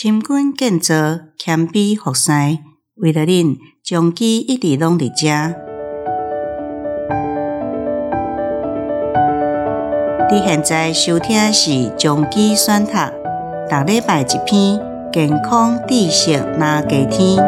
深耕建造，谦卑服侍，为了恁，将其一直拢伫遮。你现在收听的是将其选读，逐礼拜一篇健康知识拿加添。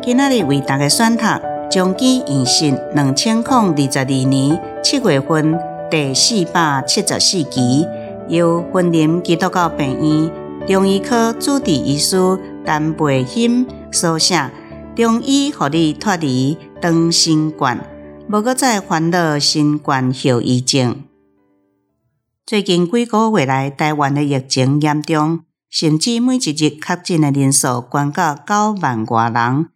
今仔日为大家选读将其引信两千零二十二年七月份第四百七十四期。由云林基督教病院中医科主治医师陈培兴所写，中医互你脱离长新冠，无搁再烦恼新冠后遗症。最近几个月来，台湾的疫情严重，甚至每一日确诊的人数悬到九万外人。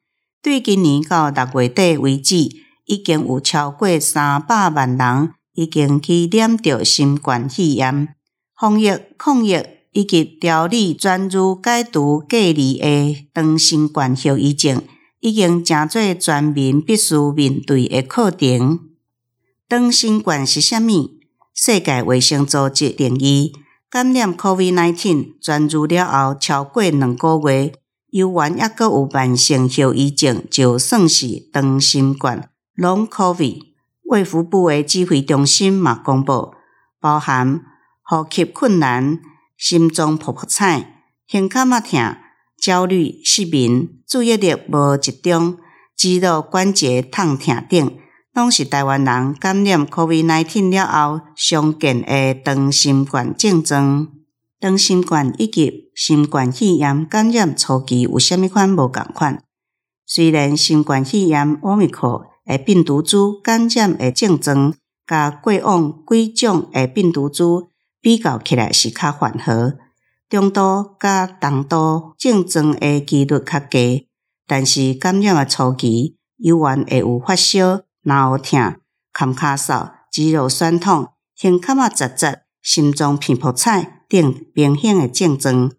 对今年到六月底为止，已经有超过三百万人已经去染着新冠肺炎。防疫抗疫以及调理专注解除隔离的长新冠后遗症，已经成做全民必须面对的课程。长新冠是虾米？世界卫生组织定义：感染 COVID-19 专注了后超过两个月，犹原抑阁有慢性后遗症，就算是长新冠 （Long COVID）。卫福部的指挥中心嘛公布，包含。呼吸困难、心脏噗噗惨、胸卡嘛痛、焦虑、失眠、注意力无集中、肌肉关节痛痛等，拢是台湾人感染 COVID-19 了后常见的长新冠症状。长新冠以及新冠肺炎感染初期有虾米款无共款？虽然新冠肺炎奥密克戎的病毒株感染的症状，甲过往几种的病毒株。比较起来是较缓和，中度甲重度症状的几率较低，但是感染的初期，有原会有发烧、脑痛、坎卡嗽、肌肉酸痛、胸卡啊窒窒、心脏砰砰惨等明显的症状。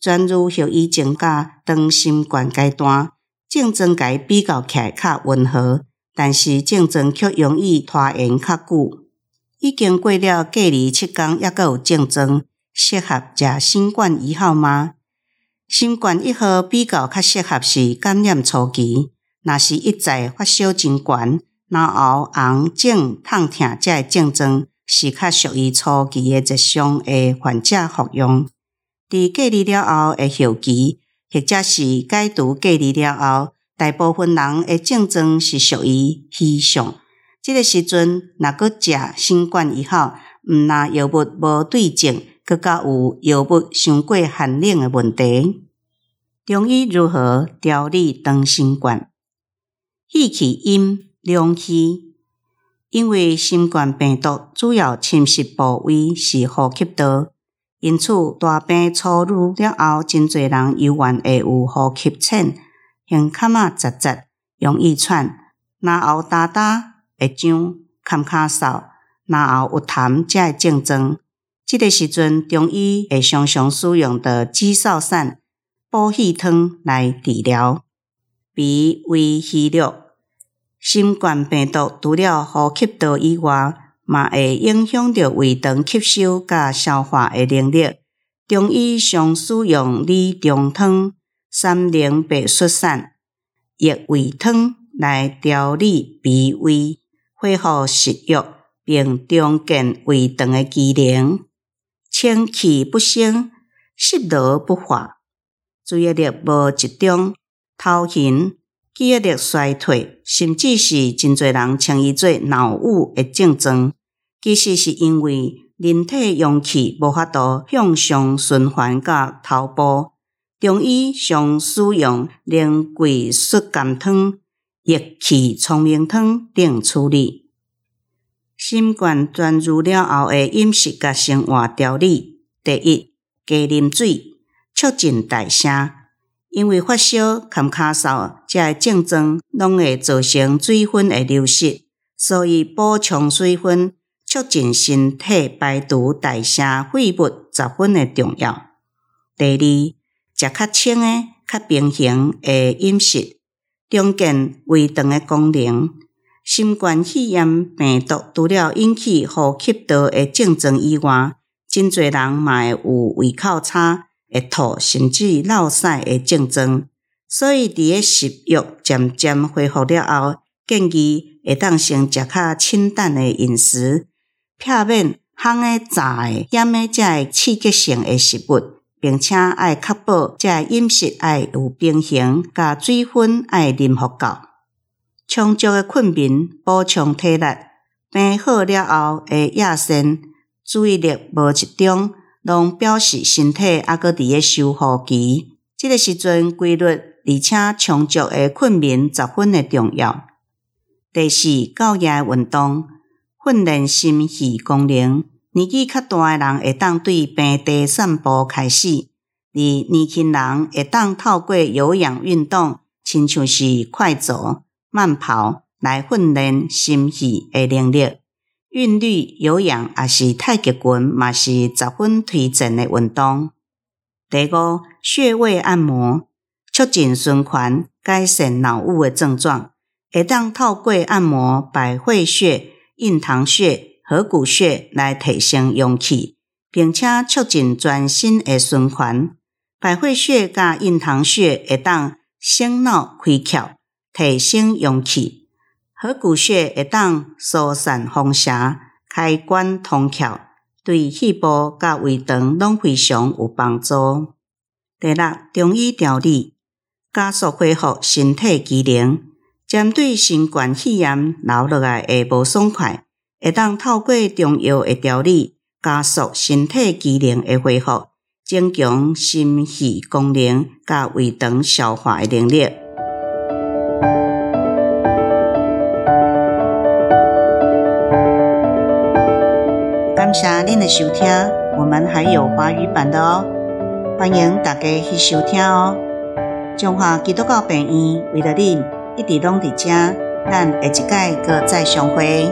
转入后遗症甲长新冠阶段，症状该比较起来较温和，但是症状却容易拖延较久。已经过了隔离七天，抑阁有症状，适合食新冠一号吗？新冠一号比较较适合是感染初期，若是一再发烧真悬、脑后红肿痛痛这症状，是较属于初期的热伤的患者服用。伫隔离了后的后期，或者是解除隔离了后，大部分人的症状是属于轻症。这个时阵，若阁食新冠以后，毋那药物无对症，阁较有药物伤过寒冷诶问题。中医如何调理当新冠？肺气阴凉气，因为新冠病毒主要侵袭部位是呼吸道，因此大病初愈了后，真侪人犹原会有呼吸浅、胸卡嘛杂杂、容易喘、咙喉焦焦。会胀、坎卡嗽、然后有痰，才会症状。这个时阵，中医会常常使用的肌少散、补气汤来治疗。鼻胃虚弱，新冠病毒除了呼吸道以外，嘛会影响到胃肠吸收甲消化的能力。中医常使用理中汤、三苓白术散、益胃汤来调理鼻胃。恢复食欲，并重建胃肠的机能。清气不升，湿热不化，注意力无集中，头晕，记忆力衰退，甚至是真侪人称伊做脑雾的症状。其实是因为人体阳气无法度向上循环到头部。中医常使用苓桂缩甘汤。益气聪明汤等处理。新冠转入了后的饮食甲生活调理：第一，加啉水，促进代谢。因为发烧、坎卡嗽这些症状，拢会造成水分的流失，所以补充水分，促进身体排毒代谢废物十分的重要。第二，食较清的、较平衡的饮食。重建胃肠的功能。新冠肺炎病毒除了引起呼吸道的症状以外，真侪人嘛会有胃口差、会吐，甚至落屎的症状。所以，伫个食欲渐渐恢复了后，建议会当先食较清淡的饮食，避免烘的、炸的、腌的这个刺激性的食物，并且爱确保这饮食爱有平衡，甲水分爱啉足够，充足的困眠补充体力，病好了后的夜深，注意力无集中，拢表示身体还阁伫个修复期，这个时阵规律。而且充足的困眠十分的重要。第四，昼夜运动，训练心肺功能。年纪较大的人会当对平地散步开始，而年轻人会当透过有氧运动，亲像是快走、慢跑来训练心肺的能力。韵律、有氧也是太极拳，嘛是十分推荐的运动。第五，穴位按摩。促进循环，改善脑雾的症状，会当透过按摩百会穴、印堂穴、合谷穴来提升阳气，并且促进全身的循环。百会穴甲印堂穴会当醒脑开窍，提升阳气；合谷穴会当疏散风邪，开关通窍，对肺部甲胃肠拢非常有帮助。第六，中医调理。加速恢复身体机能，针对新冠肺炎留落来的无爽快，会当透过中药的调理，加速身体机能的恢复，增强心肺功能，甲胃肠消化的能力。感谢您的收听，我们还有华语版的哦，欢迎大家去收听哦。中华基督教病院为了恁，一直拢伫遮，咱下一届阁再相会。